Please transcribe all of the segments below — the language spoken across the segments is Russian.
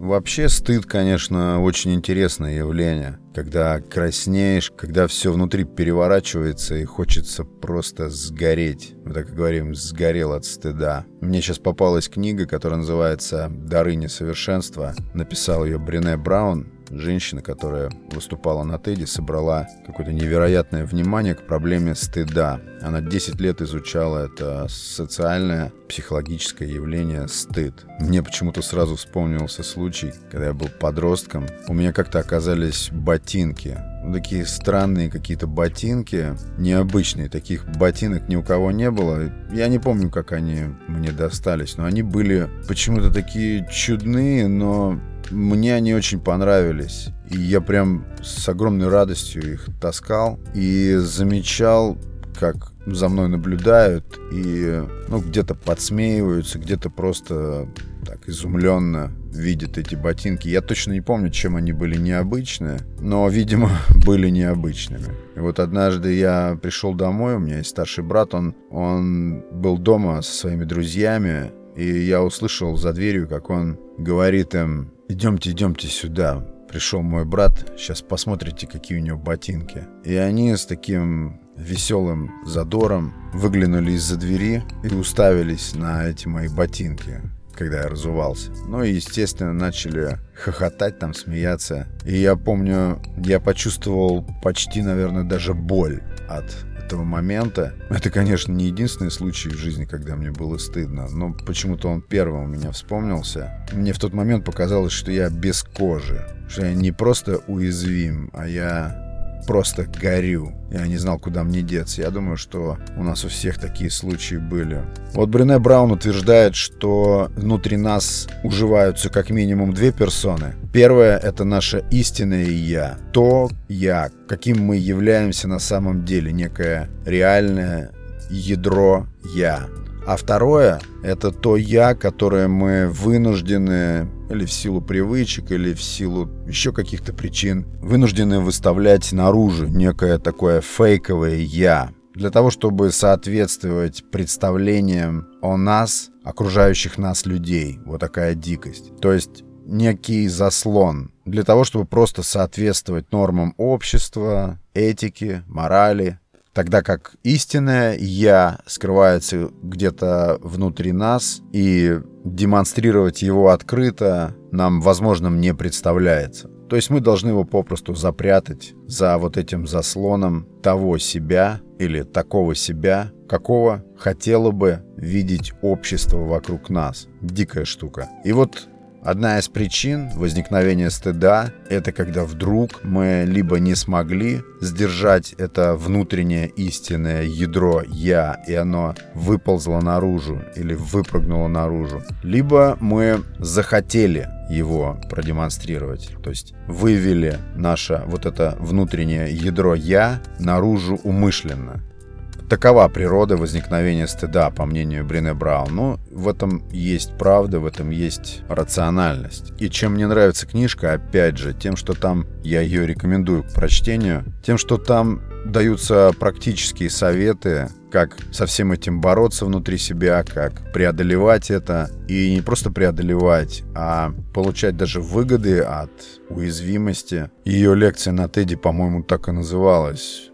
Вообще стыд, конечно, очень интересное явление. Когда краснеешь, когда все внутри переворачивается и хочется просто сгореть. Мы так и говорим, сгорел от стыда. Мне сейчас попалась книга, которая называется «Дары несовершенства». Написал ее Брене Браун женщина, которая выступала на TED, собрала какое-то невероятное внимание к проблеме стыда. Она 10 лет изучала это социальное, психологическое явление стыд. Мне почему-то сразу вспомнился случай, когда я был подростком. У меня как-то оказались ботинки. Ну, такие странные какие-то ботинки, необычные. Таких ботинок ни у кого не было. Я не помню, как они мне достались, но они были почему-то такие чудные, но мне они очень понравились. И я прям с огромной радостью их таскал и замечал, как за мной наблюдают и ну, где-то подсмеиваются, где-то просто так изумленно видят эти ботинки. Я точно не помню, чем они были необычные, но, видимо, были необычными. И вот однажды я пришел домой, у меня есть старший брат, он, он был дома со своими друзьями, и я услышал за дверью, как он говорит им, идемте, идемте сюда. Пришел мой брат, сейчас посмотрите, какие у него ботинки. И они с таким веселым задором выглянули из-за двери и уставились на эти мои ботинки, когда я разувался. Ну и, естественно, начали хохотать там, смеяться. И я помню, я почувствовал почти, наверное, даже боль от этого момента. Это, конечно, не единственный случай в жизни, когда мне было стыдно, но почему-то он первым у меня вспомнился. Мне в тот момент показалось, что я без кожи, что я не просто уязвим, а я просто горю. Я не знал, куда мне деться. Я думаю, что у нас у всех такие случаи были. Вот Брене Браун утверждает, что внутри нас уживаются как минимум две персоны. Первое — это наше истинное «я». То «я», каким мы являемся на самом деле. Некое реальное ядро «я». А второе — это то «я», которое мы вынуждены или в силу привычек, или в силу еще каких-то причин вынуждены выставлять наружу некое такое фейковое «я», для того, чтобы соответствовать представлениям о нас, окружающих нас людей. Вот такая дикость. То есть некий заслон для того, чтобы просто соответствовать нормам общества, этики, морали, Тогда как истинное «я» скрывается где-то внутри нас, и демонстрировать его открыто нам возможным не представляется. То есть мы должны его попросту запрятать за вот этим заслоном того себя или такого себя, какого хотело бы видеть общество вокруг нас. Дикая штука. И вот Одна из причин возникновения стыда – это когда вдруг мы либо не смогли сдержать это внутреннее истинное ядро «я», и оно выползло наружу или выпрыгнуло наружу, либо мы захотели его продемонстрировать, то есть вывели наше вот это внутреннее ядро «я» наружу умышленно. Такова природа возникновения стыда, по мнению Брене Браун. Но в этом есть правда, в этом есть рациональность. И чем мне нравится книжка, опять же, тем, что там я ее рекомендую к прочтению, тем, что там даются практические советы, как со всем этим бороться внутри себя, как преодолевать это. И не просто преодолевать, а получать даже выгоды от уязвимости. Ее лекция на Теди, по-моему, так и называлась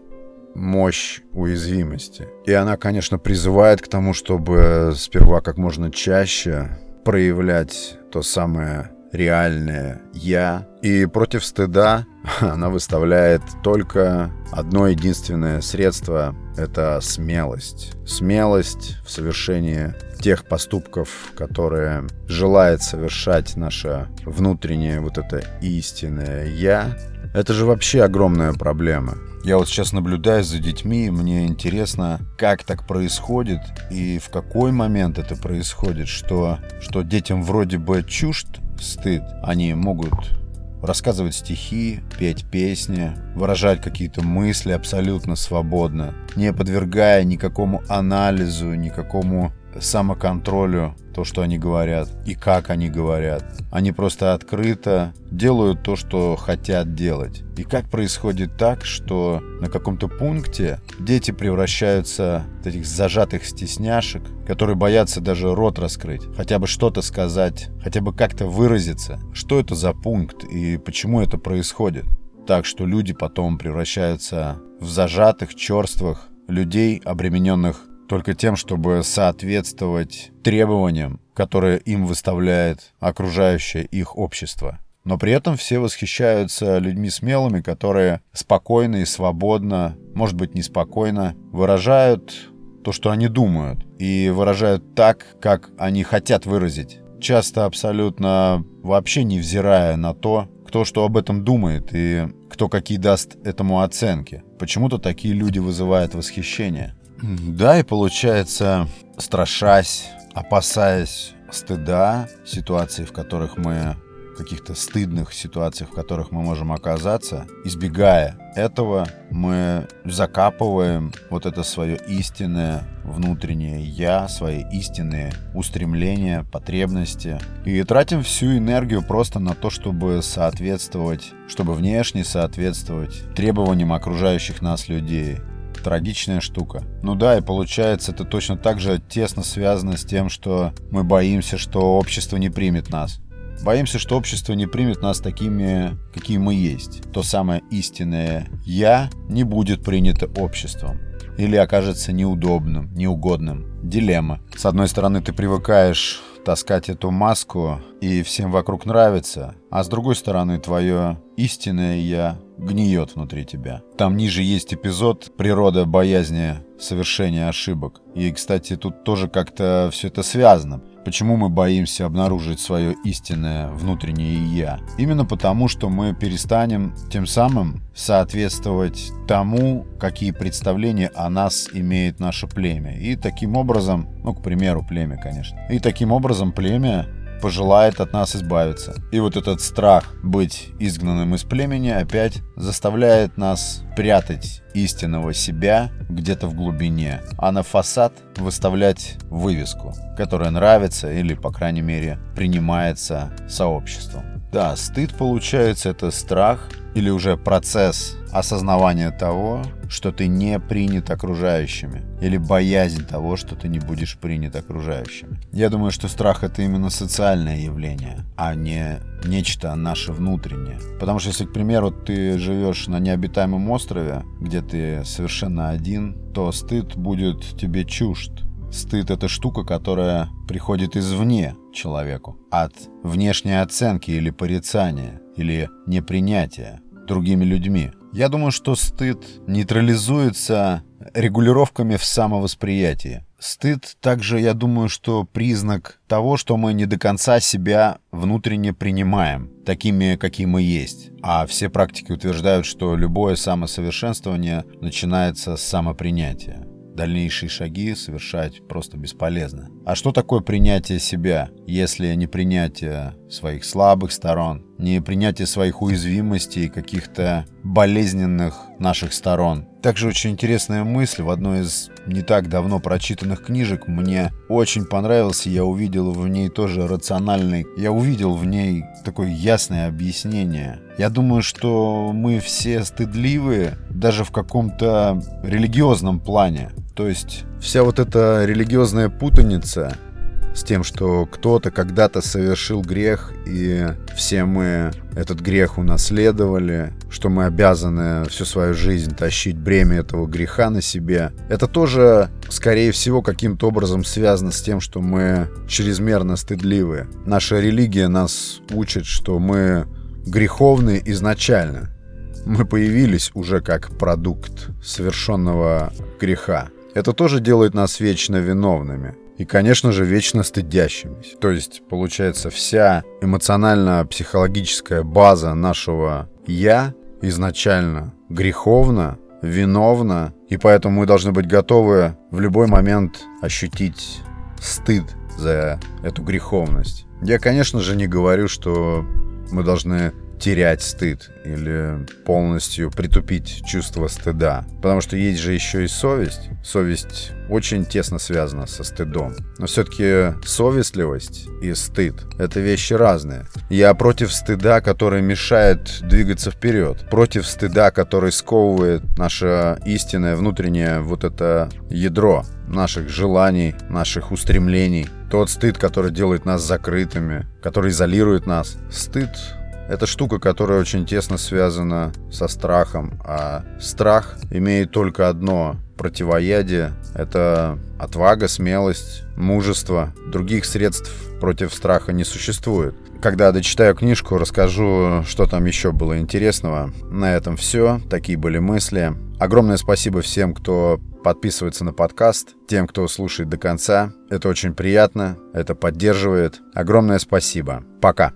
мощь уязвимости. И она, конечно, призывает к тому, чтобы сперва как можно чаще проявлять то самое реальное «я». И против стыда она выставляет только одно единственное средство — это смелость. Смелость в совершении тех поступков, которые желает совершать наше внутреннее вот это истинное «я». Это же вообще огромная проблема. Я вот сейчас наблюдаю за детьми, мне интересно, как так происходит и в какой момент это происходит, что, что детям вроде бы чужд стыд, они могут рассказывать стихи, петь песни, выражать какие-то мысли абсолютно свободно, не подвергая никакому анализу, никакому самоконтролю то, что они говорят и как они говорят. Они просто открыто делают то, что хотят делать. И как происходит так, что на каком-то пункте дети превращаются в этих зажатых стесняшек, которые боятся даже рот раскрыть, хотя бы что-то сказать, хотя бы как-то выразиться. Что это за пункт и почему это происходит? Так что люди потом превращаются в зажатых, черствых людей, обремененных только тем, чтобы соответствовать требованиям, которые им выставляет окружающее их общество. Но при этом все восхищаются людьми смелыми, которые спокойно и свободно, может быть, неспокойно, выражают то, что они думают, и выражают так, как они хотят выразить. Часто абсолютно вообще невзирая на то, кто что об этом думает и кто какие даст этому оценки. Почему-то такие люди вызывают восхищение. Да, и получается, страшась, опасаясь стыда, ситуаций, в которых мы каких-то стыдных ситуациях, в которых мы можем оказаться, избегая этого, мы закапываем вот это свое истинное внутреннее «я», свои истинные устремления, потребности и тратим всю энергию просто на то, чтобы соответствовать, чтобы внешне соответствовать требованиям окружающих нас людей трагичная штука. Ну да, и получается, это точно так же тесно связано с тем, что мы боимся, что общество не примет нас. Боимся, что общество не примет нас такими, какие мы есть. То самое истинное «я» не будет принято обществом. Или окажется неудобным, неугодным. Дилемма. С одной стороны, ты привыкаешь таскать эту маску, и всем вокруг нравится, а с другой стороны, твое истинное «я» гниет внутри тебя. Там ниже есть эпизод «Природа боязни совершения ошибок». И, кстати, тут тоже как-то все это связано. Почему мы боимся обнаружить свое истинное внутреннее «я»? Именно потому, что мы перестанем тем самым соответствовать тому, какие представления о нас имеет наше племя. И таким образом, ну, к примеру, племя, конечно. И таким образом племя пожелает от нас избавиться. И вот этот страх быть изгнанным из племени опять заставляет нас прятать истинного себя где-то в глубине, а на фасад выставлять вывеску, которая нравится или, по крайней мере, принимается сообществом. Да, стыд получается это страх или уже процесс осознавания того, что ты не принят окружающими, или боязнь того, что ты не будешь принят окружающими. Я думаю, что страх это именно социальное явление, а не нечто наше внутреннее. Потому что если, к примеру, ты живешь на необитаемом острове, где ты совершенно один, то стыд будет тебе чужд. Стыд — это штука, которая приходит извне человеку, от внешней оценки или порицания, или непринятия другими людьми. Я думаю, что стыд нейтрализуется регулировками в самовосприятии. Стыд также, я думаю, что признак того, что мы не до конца себя внутренне принимаем, такими, какие мы есть. А все практики утверждают, что любое самосовершенствование начинается с самопринятия дальнейшие шаги совершать просто бесполезно. А что такое принятие себя, если не принятие своих слабых сторон, не принятие своих уязвимостей и каких-то болезненных наших сторон? Также очень интересная мысль в одной из не так давно прочитанных книжек мне очень понравился, я увидел в ней тоже рациональный, я увидел в ней такое ясное объяснение. Я думаю, что мы все стыдливые даже в каком-то религиозном плане. То есть вся вот эта религиозная путаница с тем, что кто-то когда-то совершил грех, и все мы этот грех унаследовали, что мы обязаны всю свою жизнь тащить бремя этого греха на себе. Это тоже, скорее всего, каким-то образом связано с тем, что мы чрезмерно стыдливы. Наша религия нас учит, что мы греховны изначально. Мы появились уже как продукт совершенного греха. Это тоже делает нас вечно виновными. И, конечно же, вечно стыдящимися. То есть, получается, вся эмоционально-психологическая база нашего «я» изначально греховна, виновна, и поэтому мы должны быть готовы в любой момент ощутить стыд за эту греховность. Я, конечно же, не говорю, что мы должны терять стыд или полностью притупить чувство стыда. Потому что есть же еще и совесть. Совесть очень тесно связана со стыдом. Но все-таки совестливость и стыд — это вещи разные. Я против стыда, который мешает двигаться вперед. Против стыда, который сковывает наше истинное внутреннее вот это ядро наших желаний, наших устремлений. Тот стыд, который делает нас закрытыми, который изолирует нас. Стыд это штука, которая очень тесно связана со страхом, а страх имеет только одно противоядие — это отвага, смелость, мужество. Других средств против страха не существует. Когда дочитаю книжку, расскажу, что там еще было интересного. На этом все. Такие были мысли. Огромное спасибо всем, кто подписывается на подкаст, тем, кто слушает до конца. Это очень приятно, это поддерживает. Огромное спасибо. Пока.